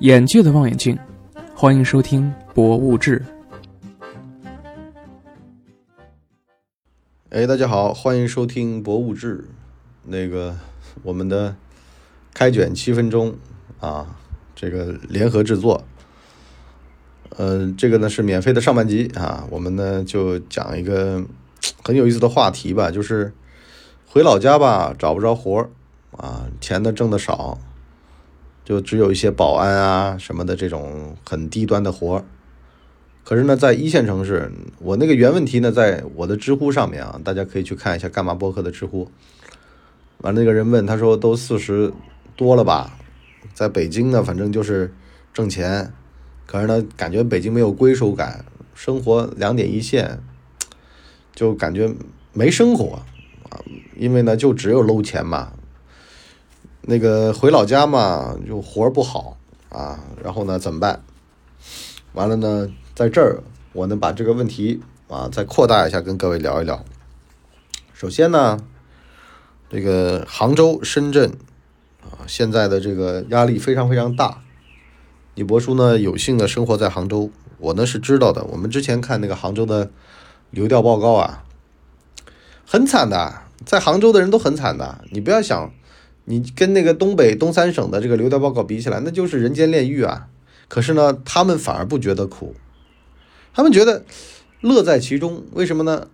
眼界的望远镜，欢迎收听《博物志》。哎，大家好，欢迎收听《博物志》。那个我们的开卷七分钟啊，这个联合制作。呃，这个呢是免费的上半集啊，我们呢就讲一个很有意思的话题吧，就是回老家吧找不着活儿啊，钱呢挣的少。就只有一些保安啊什么的这种很低端的活儿，可是呢，在一线城市，我那个原问题呢，在我的知乎上面啊，大家可以去看一下干嘛播客的知乎。完了，那个人问他说：“都四十多了吧，在北京呢，反正就是挣钱，可是呢，感觉北京没有归属感，生活两点一线，就感觉没生活啊，因为呢，就只有搂钱嘛。”那个回老家嘛，就活不好啊，然后呢怎么办？完了呢，在这儿我能把这个问题啊再扩大一下，跟各位聊一聊。首先呢，这个杭州、深圳啊，现在的这个压力非常非常大。李博叔呢有幸的生活在杭州，我呢是知道的。我们之前看那个杭州的流调报告啊，很惨的，在杭州的人都很惨的。你不要想。你跟那个东北东三省的这个流调报告比起来，那就是人间炼狱啊！可是呢，他们反而不觉得苦，他们觉得乐在其中。为什么呢？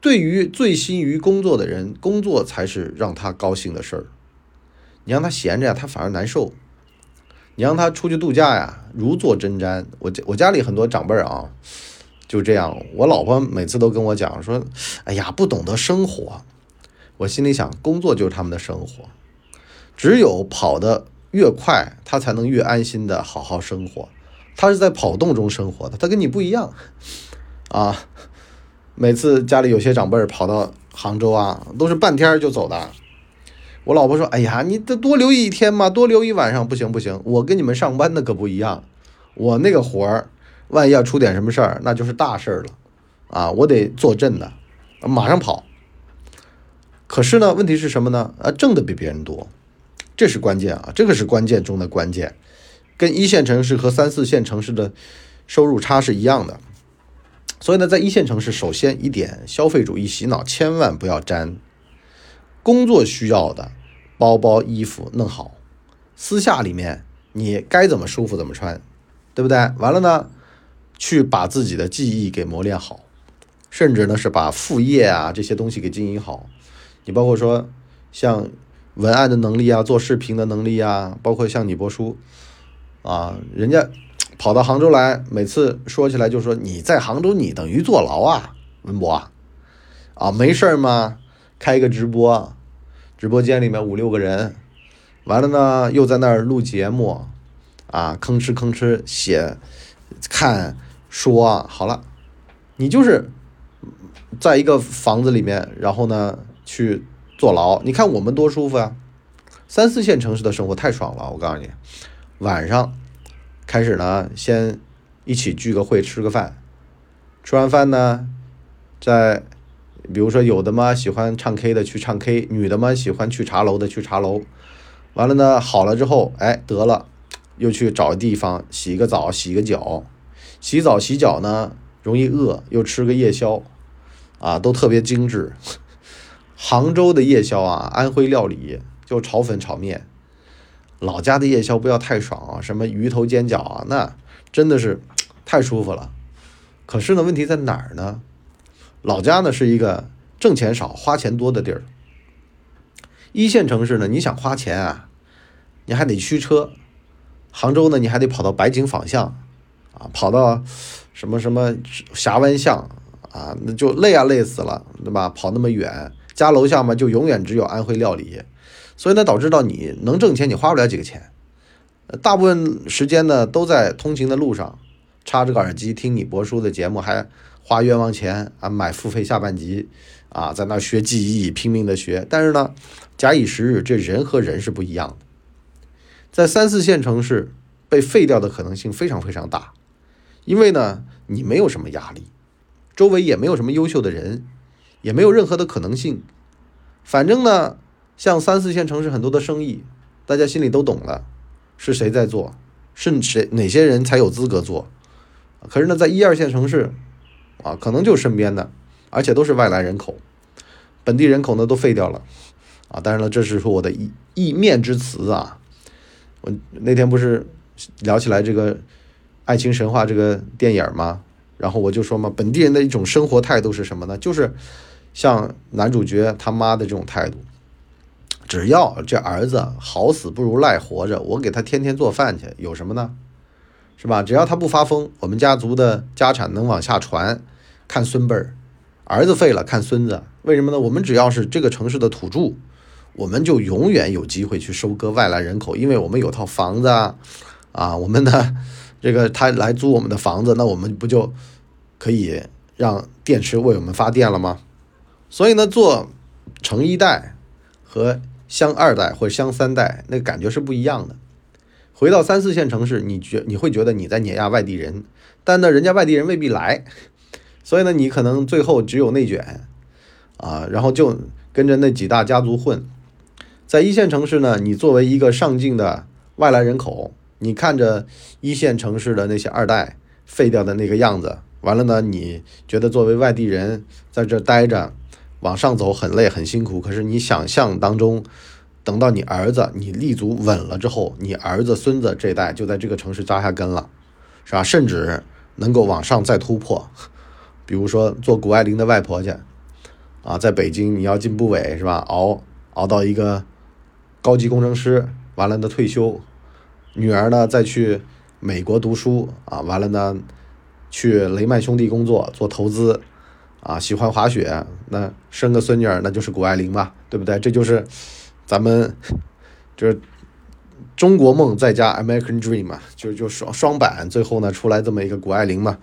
对于醉心于工作的人，工作才是让他高兴的事儿。你让他闲着呀，他反而难受；你让他出去度假呀，如坐针毡。我家我家里很多长辈啊，就这样。我老婆每次都跟我讲说：“哎呀，不懂得生活。”我心里想，工作就是他们的生活。只有跑得越快，他才能越安心的好好生活。他是在跑动中生活的，他跟你不一样啊。每次家里有些长辈跑到杭州啊，都是半天就走的。我老婆说：“哎呀，你得多留一天嘛，多留一晚上不行不行。我跟你们上班的可不一样，我那个活儿，万一要出点什么事儿，那就是大事儿了啊！我得坐镇的，马上跑。可是呢，问题是什么呢？啊，挣的比别人多。”这是关键啊，这个是关键中的关键，跟一线城市和三四线城市的收入差是一样的。所以呢，在一线城市，首先一点，消费主义洗脑千万不要沾。工作需要的包包、衣服弄好，私下里面你该怎么舒服怎么穿，对不对？完了呢，去把自己的技艺给磨练好，甚至呢是把副业啊这些东西给经营好。你包括说像。文案的能力啊，做视频的能力啊，包括像你博书啊，人家跑到杭州来，每次说起来就说你在杭州，你等于坐牢啊，文博啊，没事儿吗？开个直播，直播间里面五六个人，完了呢又在那儿录节目啊，吭哧吭哧写、看、说，好了，你就是在一个房子里面，然后呢去。坐牢，你看我们多舒服啊！三四线城市的生活太爽了，我告诉你，晚上开始呢，先一起聚个会，吃个饭，吃完饭呢，再比如说有的嘛喜欢唱 K 的去唱 K，女的嘛喜欢去茶楼的去茶楼，完了呢好了之后，哎得了，又去找地方洗个澡，洗个脚，洗澡洗脚呢容易饿，又吃个夜宵，啊都特别精致。杭州的夜宵啊，安徽料理就炒粉炒面。老家的夜宵不要太爽啊，什么鱼头煎饺啊，那真的是 太舒服了。可是呢，问题在哪儿呢？老家呢是一个挣钱少、花钱多的地儿。一线城市呢，你想花钱啊，你还得驱车。杭州呢，你还得跑到白景坊巷啊，跑到什么什么峡湾巷啊，那就累啊，累死了，对吧？跑那么远。家楼下嘛，就永远只有安徽料理，所以呢，导致到你能挣钱，你花不了几个钱，大部分时间呢都在通勤的路上，插着个耳机听你播书的节目，还花冤枉钱啊，买付费下半集啊，在那学记忆，拼命的学。但是呢，假以时日，这人和人是不一样的，在三四线城市被废掉的可能性非常非常大，因为呢，你没有什么压力，周围也没有什么优秀的人。也没有任何的可能性，反正呢，像三四线城市很多的生意，大家心里都懂了，是谁在做？是谁哪些人才有资格做？可是呢，在一二线城市，啊，可能就身边的，而且都是外来人口，本地人口呢都废掉了，啊，当然了，这是说我的一一面之词啊。我那天不是聊起来这个《爱情神话》这个电影吗？然后我就说嘛，本地人的一种生活态度是什么呢？就是像男主角他妈的这种态度，只要这儿子好死不如赖活着，我给他天天做饭去，有什么呢？是吧？只要他不发疯，我们家族的家产能往下传，看孙辈儿，儿子废了看孙子。为什么呢？我们只要是这个城市的土著，我们就永远有机会去收割外来人口，因为我们有套房子啊，啊，我们的这个他来租我们的房子，那我们不就可以让电池为我们发电了吗？所以呢，做城一代和乡二代或者乡三代，那感觉是不一样的。回到三四线城市，你觉你会觉得你在碾压外地人，但呢，人家外地人未必来，所以呢，你可能最后只有内卷，啊，然后就跟着那几大家族混。在一线城市呢，你作为一个上进的外来人口，你看着一线城市的那些二代废掉的那个样子，完了呢，你觉得作为外地人在这待着，往上走很累很辛苦，可是你想象当中。等到你儿子你立足稳了之后，你儿子孙子这代就在这个城市扎下根了，是吧？甚至能够往上再突破，比如说做谷爱凌的外婆去，啊，在北京你要进部委是吧？熬熬到一个高级工程师，完了呢退休，女儿呢再去美国读书啊，完了呢去雷曼兄弟工作做投资，啊，喜欢滑雪，那生个孙女儿那就是谷爱凌嘛，对不对？这就是。咱们就是中国梦再加 American Dream 嘛，就就双双板，最后呢出来这么一个谷爱凌嘛。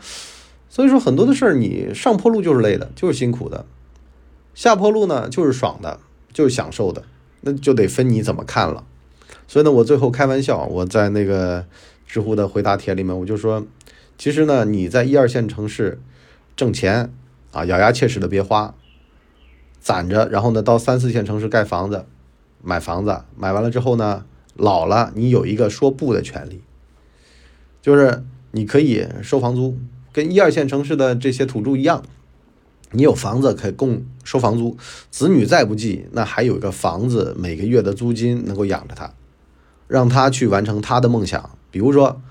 所以说很多的事儿，你上坡路就是累的，就是辛苦的；下坡路呢就是爽的，就是享受的。那就得分你怎么看了。所以呢，我最后开玩笑，我在那个知乎的回答帖里面，我就说，其实呢，你在一二线城市挣钱啊，咬牙切齿的别花，攒着，然后呢到三四线城市盖房子。买房子，买完了之后呢，老了你有一个说不的权利，就是你可以收房租，跟一二线城市的这些土著一样，你有房子可以供收房租，子女再不济，那还有一个房子每个月的租金能够养着他，让他去完成他的梦想。比如说，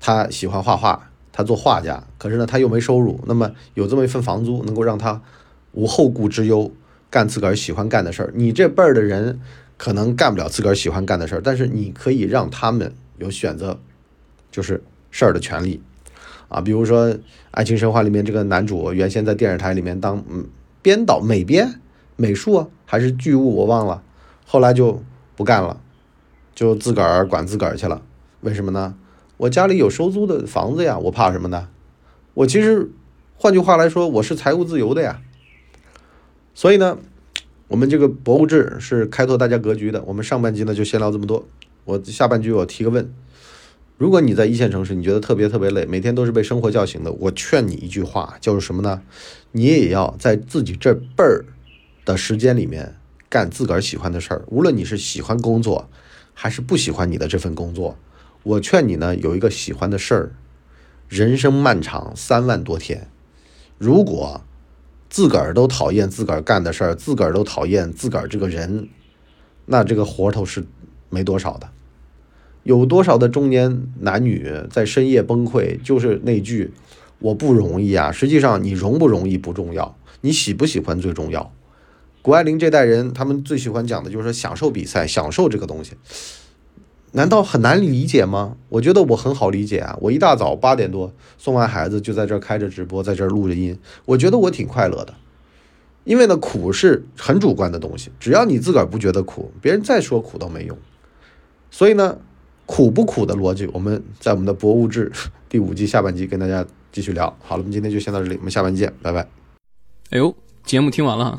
他喜欢画画，他做画家，可是呢他又没收入，那么有这么一份房租，能够让他无后顾之忧。干自个儿喜欢干的事儿，你这辈儿的人可能干不了自个儿喜欢干的事儿，但是你可以让他们有选择，就是事儿的权利啊。比如说《爱情神话》里面这个男主，原先在电视台里面当嗯编导、美编、美术啊，还是剧务我忘了，后来就不干了，就自个儿管自个儿去了。为什么呢？我家里有收租的房子呀，我怕什么呢？我其实换句话来说，我是财务自由的呀。所以呢，我们这个博物志是开拓大家格局的。我们上半集呢就先聊这么多。我下半句我提个问：如果你在一线城市，你觉得特别特别累，每天都是被生活叫醒的，我劝你一句话，就是什么呢？你也要在自己这辈儿的时间里面干自个儿喜欢的事儿。无论你是喜欢工作，还是不喜欢你的这份工作，我劝你呢有一个喜欢的事儿。人生漫长，三万多天，如果。自个儿都讨厌自个儿干的事儿，自个儿都讨厌自个儿这个人，那这个活头是没多少的。有多少的中年男女在深夜崩溃，就是那句“我不容易啊”。实际上，你容不容易不重要，你喜不喜欢最重要。谷爱凌这代人，他们最喜欢讲的就是说享受比赛，享受这个东西。难道很难理解吗？我觉得我很好理解啊！我一大早八点多送完孩子，就在这开着直播，在这儿录着音。我觉得我挺快乐的，因为呢，苦是很主观的东西，只要你自个儿不觉得苦，别人再说苦都没用。所以呢，苦不苦的逻辑，我们在我们的博物志第五季下半集跟大家继续聊。好了，我们今天就先到这里，我们下半集见，拜拜。哎呦，节目听完了，